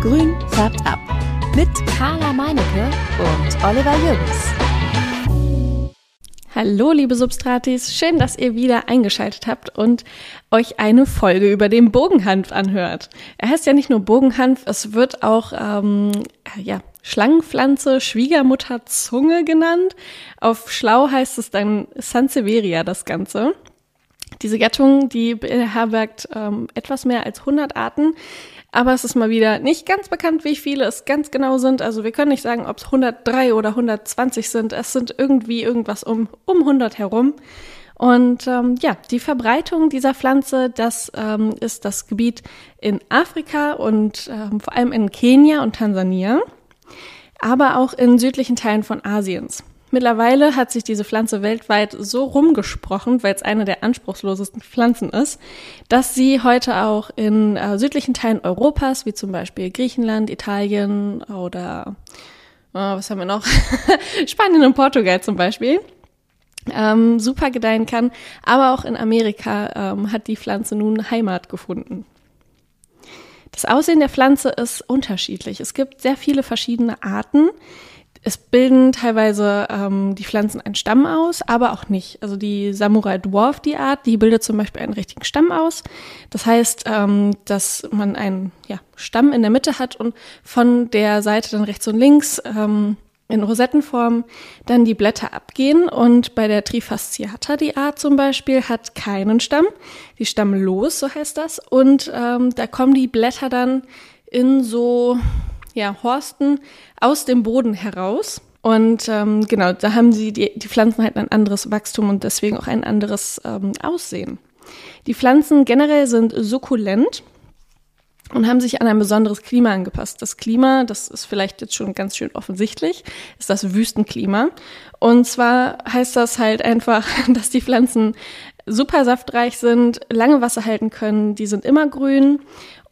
Grün färbt ab. Mit Carla Meinecke und Oliver Jürgens. Hallo, liebe Substratis. Schön, dass ihr wieder eingeschaltet habt und euch eine Folge über den Bogenhanf anhört. Er heißt ja nicht nur Bogenhanf, es wird auch, ähm, ja, Schlangenpflanze, Schwiegermutterzunge genannt. Auf Schlau heißt es dann Sansevieria, das Ganze. Diese Gattung, die beherbergt ähm, etwas mehr als 100 Arten, aber es ist mal wieder nicht ganz bekannt, wie viele es ganz genau sind. Also wir können nicht sagen, ob es 103 oder 120 sind. Es sind irgendwie irgendwas um, um 100 herum. Und ähm, ja, die Verbreitung dieser Pflanze, das ähm, ist das Gebiet in Afrika und ähm, vor allem in Kenia und Tansania, aber auch in südlichen Teilen von Asiens. Mittlerweile hat sich diese Pflanze weltweit so rumgesprochen, weil es eine der anspruchslosesten Pflanzen ist, dass sie heute auch in äh, südlichen Teilen Europas, wie zum Beispiel Griechenland, Italien oder oh, was haben wir noch? Spanien und Portugal zum Beispiel, ähm, super gedeihen kann. Aber auch in Amerika ähm, hat die Pflanze nun Heimat gefunden. Das Aussehen der Pflanze ist unterschiedlich. Es gibt sehr viele verschiedene Arten. Es bilden teilweise ähm, die Pflanzen einen Stamm aus, aber auch nicht. Also die Samurai Dwarf, die Art, die bildet zum Beispiel einen richtigen Stamm aus. Das heißt, ähm, dass man einen ja, Stamm in der Mitte hat und von der Seite dann rechts und links ähm, in Rosettenform dann die Blätter abgehen. Und bei der Trifasciata, die Art zum Beispiel, hat keinen Stamm. Die stammlos, so heißt das. Und ähm, da kommen die Blätter dann in so ja, Horsten aus dem Boden heraus. Und ähm, genau, da haben sie die, die Pflanzen halt ein anderes Wachstum und deswegen auch ein anderes ähm, Aussehen. Die Pflanzen generell sind sukkulent und haben sich an ein besonderes Klima angepasst. Das Klima, das ist vielleicht jetzt schon ganz schön offensichtlich, ist das Wüstenklima. Und zwar heißt das halt einfach, dass die Pflanzen super saftreich sind, lange Wasser halten können, die sind immer grün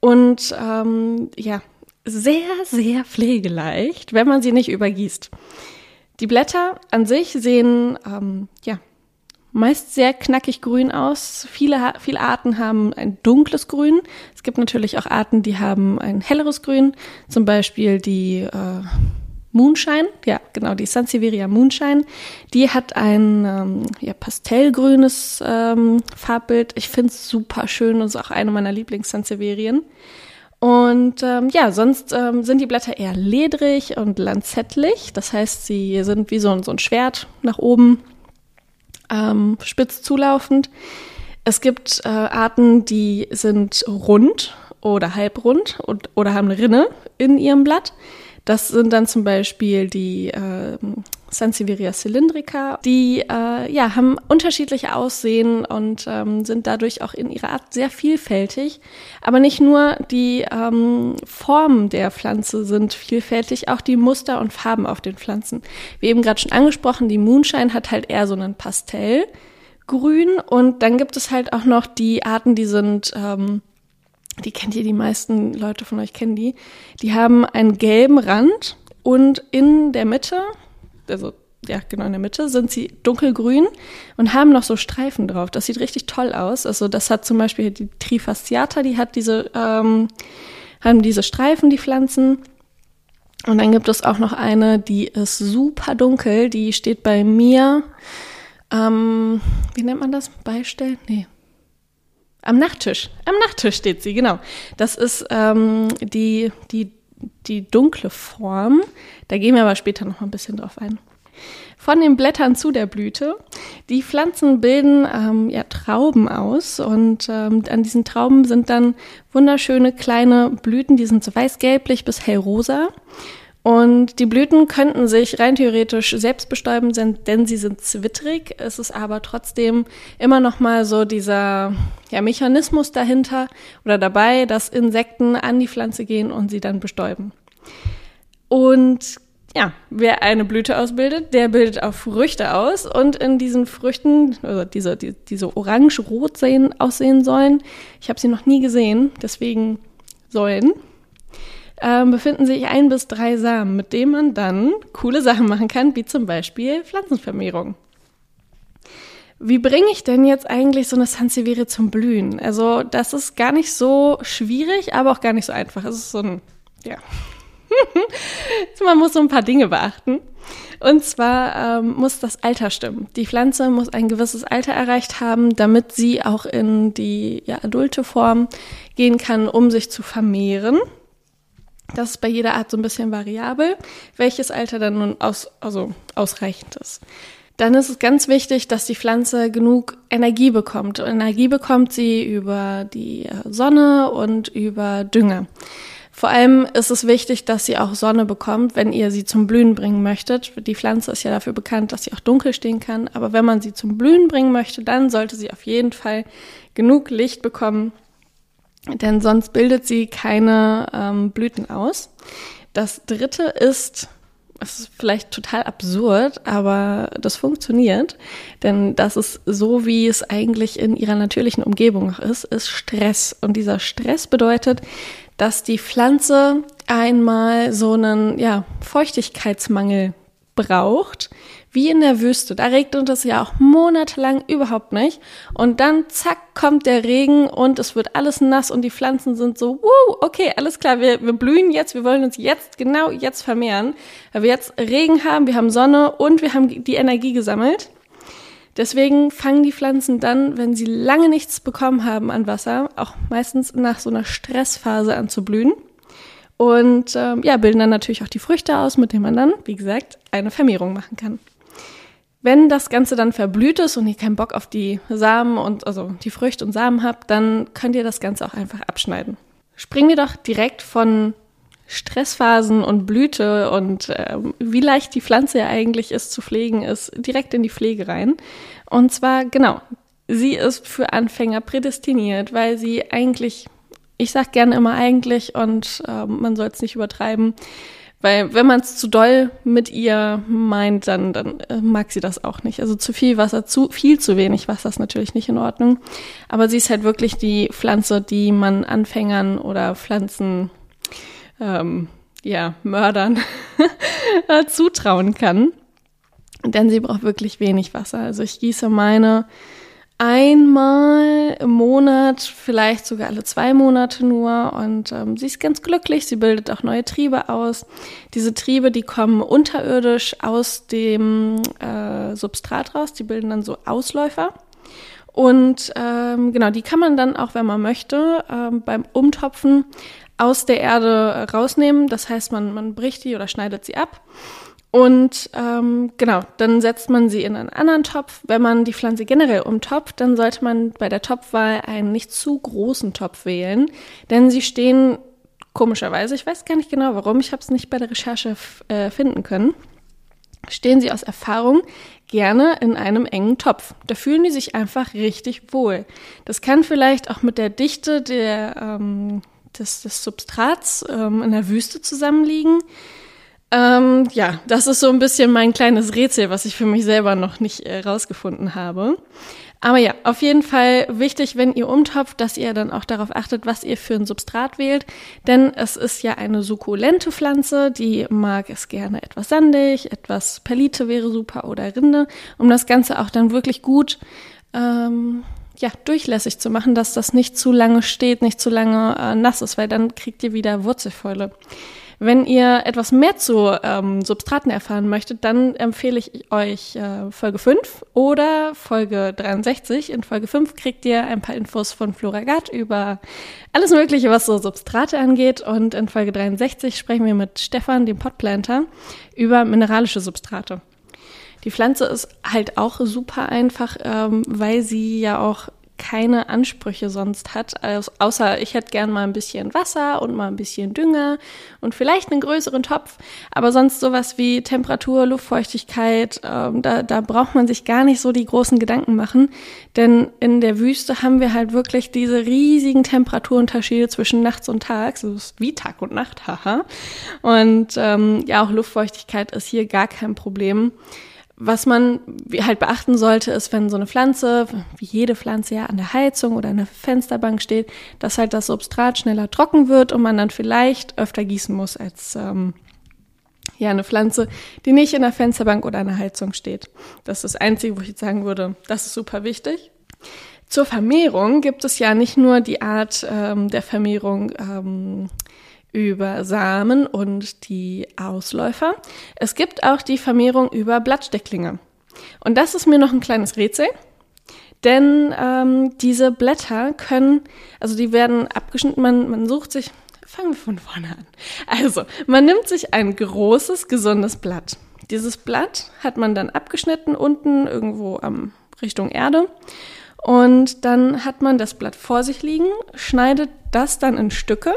und ähm, ja, sehr, sehr pflegeleicht, wenn man sie nicht übergießt. Die Blätter an sich sehen ähm, ja meist sehr knackig grün aus. Viele, viele Arten haben ein dunkles Grün. Es gibt natürlich auch Arten, die haben ein helleres Grün. Zum Beispiel die äh, Moonshine, ja genau, die Sansevieria Moonshine. Die hat ein ähm, ja, pastellgrünes ähm, Farbbild. Ich finde es super schön und ist auch eine meiner Lieblings-Sansevierien. Und ähm, ja, sonst ähm, sind die Blätter eher ledrig und lanzettlich. Das heißt, sie sind wie so ein, so ein Schwert nach oben, ähm, spitz zulaufend. Es gibt äh, Arten, die sind rund oder halbrund und, oder haben eine Rinne in ihrem Blatt. Das sind dann zum Beispiel die äh, Sansevieria cylindrica. Die äh, ja, haben unterschiedliche Aussehen und ähm, sind dadurch auch in ihrer Art sehr vielfältig. Aber nicht nur die ähm, Formen der Pflanze sind vielfältig, auch die Muster und Farben auf den Pflanzen. Wie eben gerade schon angesprochen, die Moonshine hat halt eher so einen Pastellgrün und dann gibt es halt auch noch die Arten, die sind ähm, die kennt ihr, die meisten Leute von euch kennen die, die haben einen gelben Rand und in der Mitte, also ja, genau in der Mitte, sind sie dunkelgrün und haben noch so Streifen drauf. Das sieht richtig toll aus. Also das hat zum Beispiel die Trifasciata, die hat diese, ähm, haben diese Streifen, die Pflanzen. Und dann gibt es auch noch eine, die ist super dunkel, die steht bei mir, ähm, wie nennt man das? Beistell? Nee, am Nachttisch. Am Nachttisch steht sie, genau. Das ist ähm, die, die, die dunkle Form. Da gehen wir aber später noch ein bisschen drauf ein. Von den Blättern zu der Blüte. Die Pflanzen bilden ähm, ja, Trauben aus und ähm, an diesen Trauben sind dann wunderschöne kleine Blüten, die sind so weiß-gelblich bis hellrosa. Und die Blüten könnten sich rein theoretisch selbst bestäuben, denn sie sind zwittrig. Es ist aber trotzdem immer noch mal so dieser ja, Mechanismus dahinter oder dabei, dass Insekten an die Pflanze gehen und sie dann bestäuben. Und ja, wer eine Blüte ausbildet, der bildet auch Früchte aus. Und in diesen Früchten, also diese, die, diese orange-rot aussehen sollen, ich habe sie noch nie gesehen, deswegen sollen, ähm, befinden sich ein bis drei Samen, mit denen man dann coole Sachen machen kann, wie zum Beispiel Pflanzenvermehrung. Wie bringe ich denn jetzt eigentlich so eine Sansevieria zum Blühen? Also das ist gar nicht so schwierig, aber auch gar nicht so einfach. Es ist so ein ja. Man muss so ein paar Dinge beachten. Und zwar ähm, muss das Alter stimmen. Die Pflanze muss ein gewisses Alter erreicht haben, damit sie auch in die ja, adulte Form gehen kann, um sich zu vermehren. Das ist bei jeder Art so ein bisschen variabel, welches Alter dann nun aus, also ausreichend ist. Dann ist es ganz wichtig, dass die Pflanze genug Energie bekommt. Energie bekommt sie über die äh, Sonne und über Dünger. Vor allem ist es wichtig, dass sie auch Sonne bekommt, wenn ihr sie zum Blühen bringen möchtet. Die Pflanze ist ja dafür bekannt, dass sie auch dunkel stehen kann. Aber wenn man sie zum Blühen bringen möchte, dann sollte sie auf jeden Fall genug Licht bekommen, denn sonst bildet sie keine ähm, Blüten aus. Das dritte ist, es ist vielleicht total absurd, aber das funktioniert, denn das ist so, wie es eigentlich in ihrer natürlichen Umgebung noch ist, ist Stress. Und dieser Stress bedeutet, dass die Pflanze einmal so einen ja, Feuchtigkeitsmangel braucht, wie in der Wüste. Da regnet es ja auch monatelang überhaupt nicht. Und dann, zack, kommt der Regen und es wird alles nass und die Pflanzen sind so, wuh, okay, alles klar, wir, wir blühen jetzt, wir wollen uns jetzt, genau jetzt vermehren, weil wir jetzt Regen haben, wir haben Sonne und wir haben die Energie gesammelt. Deswegen fangen die Pflanzen dann, wenn sie lange nichts bekommen haben an Wasser, auch meistens nach so einer Stressphase an zu blühen. Und ähm, ja, bilden dann natürlich auch die Früchte aus, mit denen man dann, wie gesagt, eine Vermehrung machen kann. Wenn das Ganze dann verblüht ist und ihr keinen Bock auf die Samen und also die Früchte und Samen habt, dann könnt ihr das Ganze auch einfach abschneiden. Springen wir doch direkt von Stressphasen und Blüte und äh, wie leicht die Pflanze ja eigentlich ist zu pflegen, ist direkt in die Pflege rein. Und zwar, genau, sie ist für Anfänger prädestiniert, weil sie eigentlich, ich sag gerne immer eigentlich und äh, man soll es nicht übertreiben, weil wenn man es zu doll mit ihr meint, dann, dann äh, mag sie das auch nicht. Also zu viel Wasser, zu viel zu wenig Wasser ist natürlich nicht in Ordnung. Aber sie ist halt wirklich die Pflanze, die man Anfängern oder Pflanzen ähm, ja, Mördern äh, zutrauen kann. Denn sie braucht wirklich wenig Wasser. Also ich gieße meine einmal im Monat, vielleicht sogar alle zwei Monate nur. Und ähm, sie ist ganz glücklich. Sie bildet auch neue Triebe aus. Diese Triebe, die kommen unterirdisch aus dem äh, Substrat raus. Die bilden dann so Ausläufer. Und ähm, genau, die kann man dann auch, wenn man möchte, ähm, beim Umtopfen aus der Erde rausnehmen. Das heißt, man, man bricht die oder schneidet sie ab. Und ähm, genau, dann setzt man sie in einen anderen Topf. Wenn man die Pflanze generell umtopft, dann sollte man bei der Topfwahl einen nicht zu großen Topf wählen, denn sie stehen komischerweise, ich weiß gar nicht genau warum, ich habe es nicht bei der Recherche äh, finden können, stehen sie aus Erfahrung gerne in einem engen Topf. Da fühlen die sich einfach richtig wohl. Das kann vielleicht auch mit der Dichte der ähm, des, des Substrats ähm, in der Wüste zusammenliegen. Ähm, ja, das ist so ein bisschen mein kleines Rätsel, was ich für mich selber noch nicht äh, rausgefunden habe. Aber ja, auf jeden Fall wichtig, wenn ihr umtopft, dass ihr dann auch darauf achtet, was ihr für ein Substrat wählt. Denn es ist ja eine sukkulente Pflanze, die mag es gerne etwas sandig, etwas Perlite wäre super oder Rinde, um das Ganze auch dann wirklich gut ähm, ja, durchlässig zu machen, dass das nicht zu lange steht, nicht zu lange äh, nass ist, weil dann kriegt ihr wieder Wurzelfäule. Wenn ihr etwas mehr zu ähm, Substraten erfahren möchtet, dann empfehle ich euch äh, Folge 5 oder Folge 63. In Folge 5 kriegt ihr ein paar Infos von Floragat über alles Mögliche, was so Substrate angeht. Und in Folge 63 sprechen wir mit Stefan, dem Potplanter, über mineralische Substrate. Die Pflanze ist halt auch super einfach, ähm, weil sie ja auch keine Ansprüche sonst hat, also außer ich hätte gern mal ein bisschen Wasser und mal ein bisschen Dünger und vielleicht einen größeren Topf, aber sonst sowas wie Temperatur, Luftfeuchtigkeit, ähm, da, da braucht man sich gar nicht so die großen Gedanken machen, denn in der Wüste haben wir halt wirklich diese riesigen Temperaturunterschiede zwischen nachts und tags, also ist wie Tag und Nacht, haha. Und ähm, ja, auch Luftfeuchtigkeit ist hier gar kein Problem. Was man halt beachten sollte, ist, wenn so eine Pflanze, wie jede Pflanze ja an der Heizung oder an der Fensterbank steht, dass halt das Substrat schneller trocken wird und man dann vielleicht öfter gießen muss als ähm, ja eine Pflanze, die nicht in der Fensterbank oder an der Heizung steht. Das ist das Einzige, wo ich jetzt sagen würde, das ist super wichtig. Zur Vermehrung gibt es ja nicht nur die Art ähm, der Vermehrung ähm, über Samen und die Ausläufer. Es gibt auch die Vermehrung über Blattstecklinge. Und das ist mir noch ein kleines Rätsel. Denn ähm, diese Blätter können, also die werden abgeschnitten, man, man sucht sich, fangen wir von vorne an. Also, man nimmt sich ein großes, gesundes Blatt. Dieses Blatt hat man dann abgeschnitten unten irgendwo am Richtung Erde. Und dann hat man das Blatt vor sich liegen, schneidet das dann in Stücke.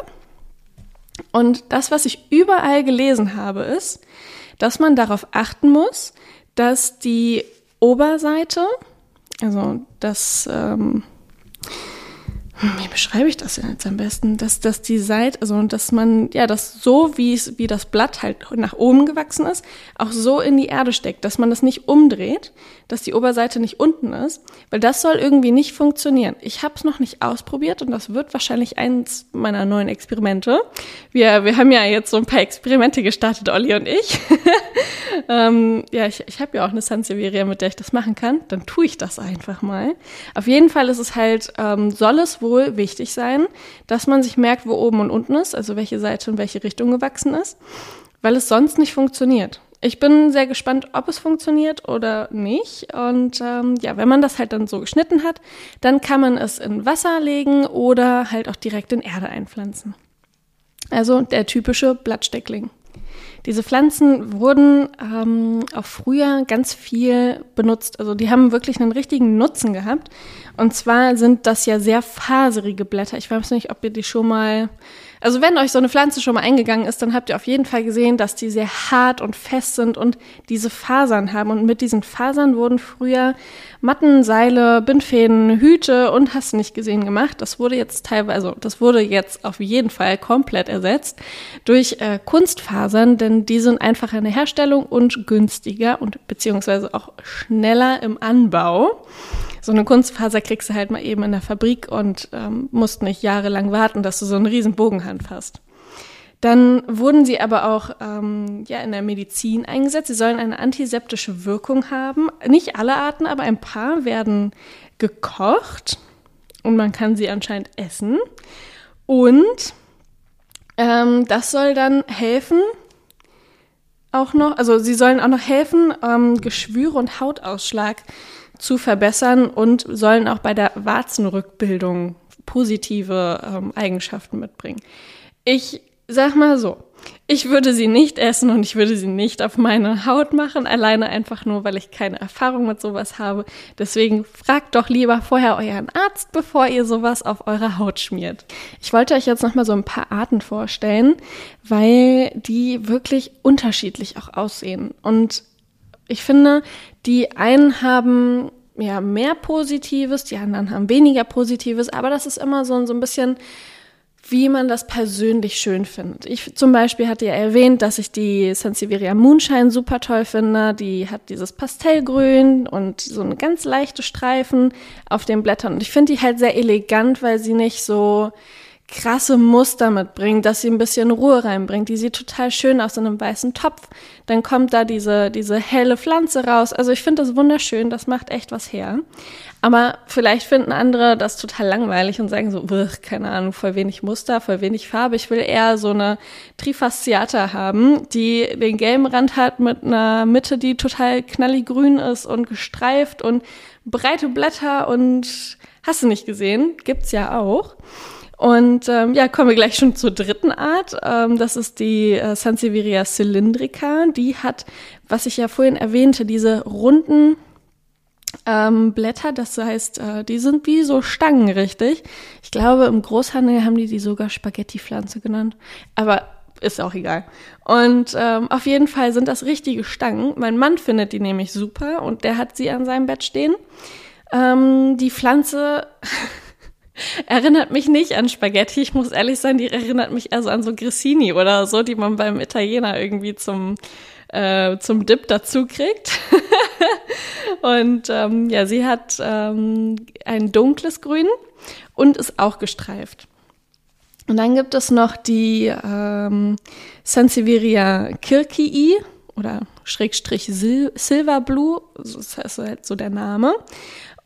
Und das, was ich überall gelesen habe, ist, dass man darauf achten muss, dass die Oberseite, also das, ähm, wie beschreibe ich das denn jetzt am besten? Dass, dass die Seite, also dass man, ja, das so, wie es, wie das Blatt halt nach oben gewachsen ist, auch so in die Erde steckt, dass man das nicht umdreht, dass die Oberseite nicht unten ist, weil das soll irgendwie nicht funktionieren. Ich habe es noch nicht ausprobiert und das wird wahrscheinlich eins meiner neuen Experimente. Wir, wir haben ja jetzt so ein paar Experimente gestartet, Olli und ich. ähm, ja, ich, ich habe ja auch eine Sansevieria, mit der ich das machen kann. Dann tue ich das einfach mal. Auf jeden Fall ist es halt, ähm, soll es wohl wichtig sein, dass man sich merkt, wo oben und unten ist, also welche Seite in welche Richtung gewachsen ist, weil es sonst nicht funktioniert. Ich bin sehr gespannt, ob es funktioniert oder nicht. Und ähm, ja, wenn man das halt dann so geschnitten hat, dann kann man es in Wasser legen oder halt auch direkt in Erde einpflanzen. Also der typische Blattsteckling. Diese Pflanzen wurden ähm, auch früher ganz viel benutzt. Also die haben wirklich einen richtigen Nutzen gehabt. Und zwar sind das ja sehr faserige Blätter. Ich weiß nicht, ob ihr die schon mal also wenn euch so eine Pflanze schon mal eingegangen ist, dann habt ihr auf jeden Fall gesehen, dass die sehr hart und fest sind und diese Fasern haben. Und mit diesen Fasern wurden früher Matten, Seile, Bindfäden, Hüte und hast nicht gesehen gemacht. Das wurde jetzt teilweise, also das wurde jetzt auf jeden Fall komplett ersetzt durch äh, Kunstfasern, denn die sind einfacher in der Herstellung und günstiger und beziehungsweise auch schneller im Anbau so eine Kunstfaser kriegst du halt mal eben in der Fabrik und ähm, musst nicht jahrelang warten, dass du so einen riesen Bogenhand hast. Dann wurden sie aber auch ähm, ja, in der Medizin eingesetzt. Sie sollen eine antiseptische Wirkung haben. Nicht alle Arten, aber ein paar werden gekocht und man kann sie anscheinend essen. Und ähm, das soll dann helfen, auch noch, also sie sollen auch noch helfen, ähm, Geschwüre und Hautausschlag zu verbessern und sollen auch bei der Warzenrückbildung positive ähm, Eigenschaften mitbringen. Ich sag mal so, ich würde sie nicht essen und ich würde sie nicht auf meine Haut machen, alleine einfach nur, weil ich keine Erfahrung mit sowas habe. Deswegen fragt doch lieber vorher euren Arzt, bevor ihr sowas auf eure Haut schmiert. Ich wollte euch jetzt noch mal so ein paar Arten vorstellen, weil die wirklich unterschiedlich auch aussehen und ich finde, die einen haben ja mehr Positives, die anderen haben weniger Positives, aber das ist immer so, so ein bisschen, wie man das persönlich schön findet. Ich zum Beispiel hatte ja erwähnt, dass ich die Sansevieria Moonshine super toll finde. Die hat dieses Pastellgrün und so eine ganz leichte Streifen auf den Blättern. Und ich finde die halt sehr elegant, weil sie nicht so krasse Muster mitbringt, dass sie ein bisschen Ruhe reinbringt. Die sieht total schön aus in einem weißen Topf. Dann kommt da diese, diese helle Pflanze raus. Also ich finde das wunderschön, das macht echt was her. Aber vielleicht finden andere das total langweilig und sagen so, keine Ahnung, voll wenig Muster, voll wenig Farbe. Ich will eher so eine Trifasciata haben, die den gelben Rand hat mit einer Mitte, die total knallig grün ist und gestreift und breite Blätter und hast du nicht gesehen? Gibt's ja auch. Und ähm, ja, kommen wir gleich schon zur dritten Art. Ähm, das ist die äh, Sansevieria cylindrica. Die hat, was ich ja vorhin erwähnte, diese runden ähm, Blätter. Das heißt, äh, die sind wie so Stangen, richtig? Ich glaube, im Großhandel haben die die sogar Spaghetti-Pflanze genannt. Aber ist auch egal. Und ähm, auf jeden Fall sind das richtige Stangen. Mein Mann findet die nämlich super und der hat sie an seinem Bett stehen. Ähm, die Pflanze Erinnert mich nicht an Spaghetti, ich muss ehrlich sein, die erinnert mich eher so an so Grissini oder so, die man beim Italiener irgendwie zum, äh, zum Dip dazu kriegt. und ähm, ja, sie hat ähm, ein dunkles Grün und ist auch gestreift. Und dann gibt es noch die ähm, Sansevieria kirkii oder Schrägstrich Sil Silver Blue, das heißt halt so der Name.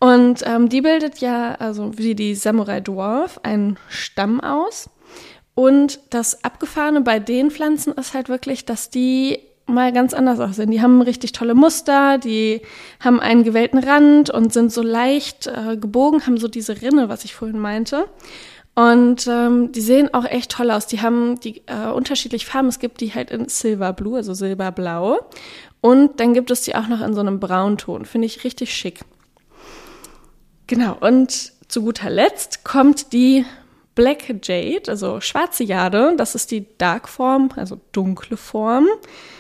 Und ähm, die bildet ja, also wie die Samurai Dwarf, einen Stamm aus. Und das Abgefahrene bei den Pflanzen ist halt wirklich, dass die mal ganz anders aussehen. Die haben richtig tolle Muster, die haben einen gewellten Rand und sind so leicht äh, gebogen, haben so diese Rinne, was ich vorhin meinte. Und ähm, die sehen auch echt toll aus. Die haben die äh, unterschiedliche Farben. Es gibt die halt in Silver Blue, also silberblau. Und dann gibt es die auch noch in so einem Braunton. Finde ich richtig schick. Genau. Und zu guter Letzt kommt die Black Jade, also schwarze Jade. Das ist die Dark Form, also dunkle Form.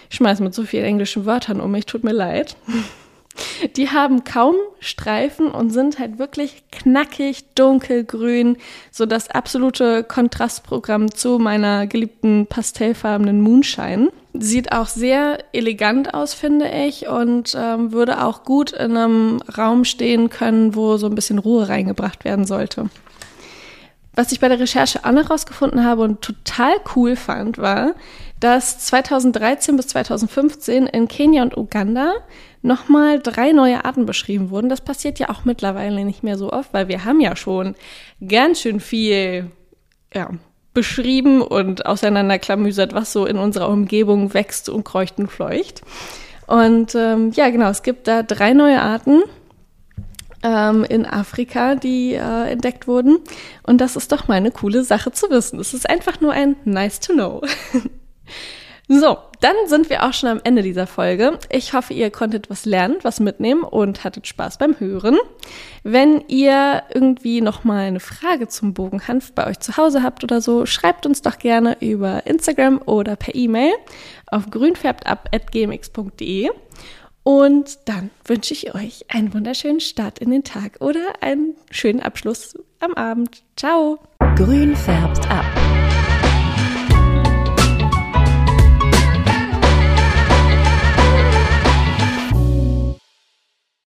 Ich schmeiß mit so vielen englischen Wörtern um mich, tut mir leid. Die haben kaum Streifen und sind halt wirklich knackig dunkelgrün, so das absolute Kontrastprogramm zu meiner geliebten pastellfarbenen Moonshine. Sieht auch sehr elegant aus, finde ich, und ähm, würde auch gut in einem Raum stehen können, wo so ein bisschen Ruhe reingebracht werden sollte. Was ich bei der Recherche auch noch rausgefunden habe und total cool fand, war, dass 2013 bis 2015 in Kenia und Uganda nochmal drei neue Arten beschrieben wurden. Das passiert ja auch mittlerweile nicht mehr so oft, weil wir haben ja schon ganz schön viel ja, beschrieben und auseinanderklamüsert, was so in unserer Umgebung wächst und kreucht und fleucht. Und ähm, ja, genau, es gibt da drei neue Arten ähm, in Afrika, die äh, entdeckt wurden. Und das ist doch mal eine coole Sache zu wissen. Es ist einfach nur ein nice to know. So, dann sind wir auch schon am Ende dieser Folge. Ich hoffe, ihr konntet was lernen, was mitnehmen und hattet Spaß beim Hören. Wenn ihr irgendwie noch mal eine Frage zum Bogenhanf bei euch zu Hause habt oder so, schreibt uns doch gerne über Instagram oder per E-Mail auf grünfärbtab@gmx.de. Und dann wünsche ich euch einen wunderschönen Start in den Tag oder einen schönen Abschluss am Abend. Ciao. Grün färbt ab.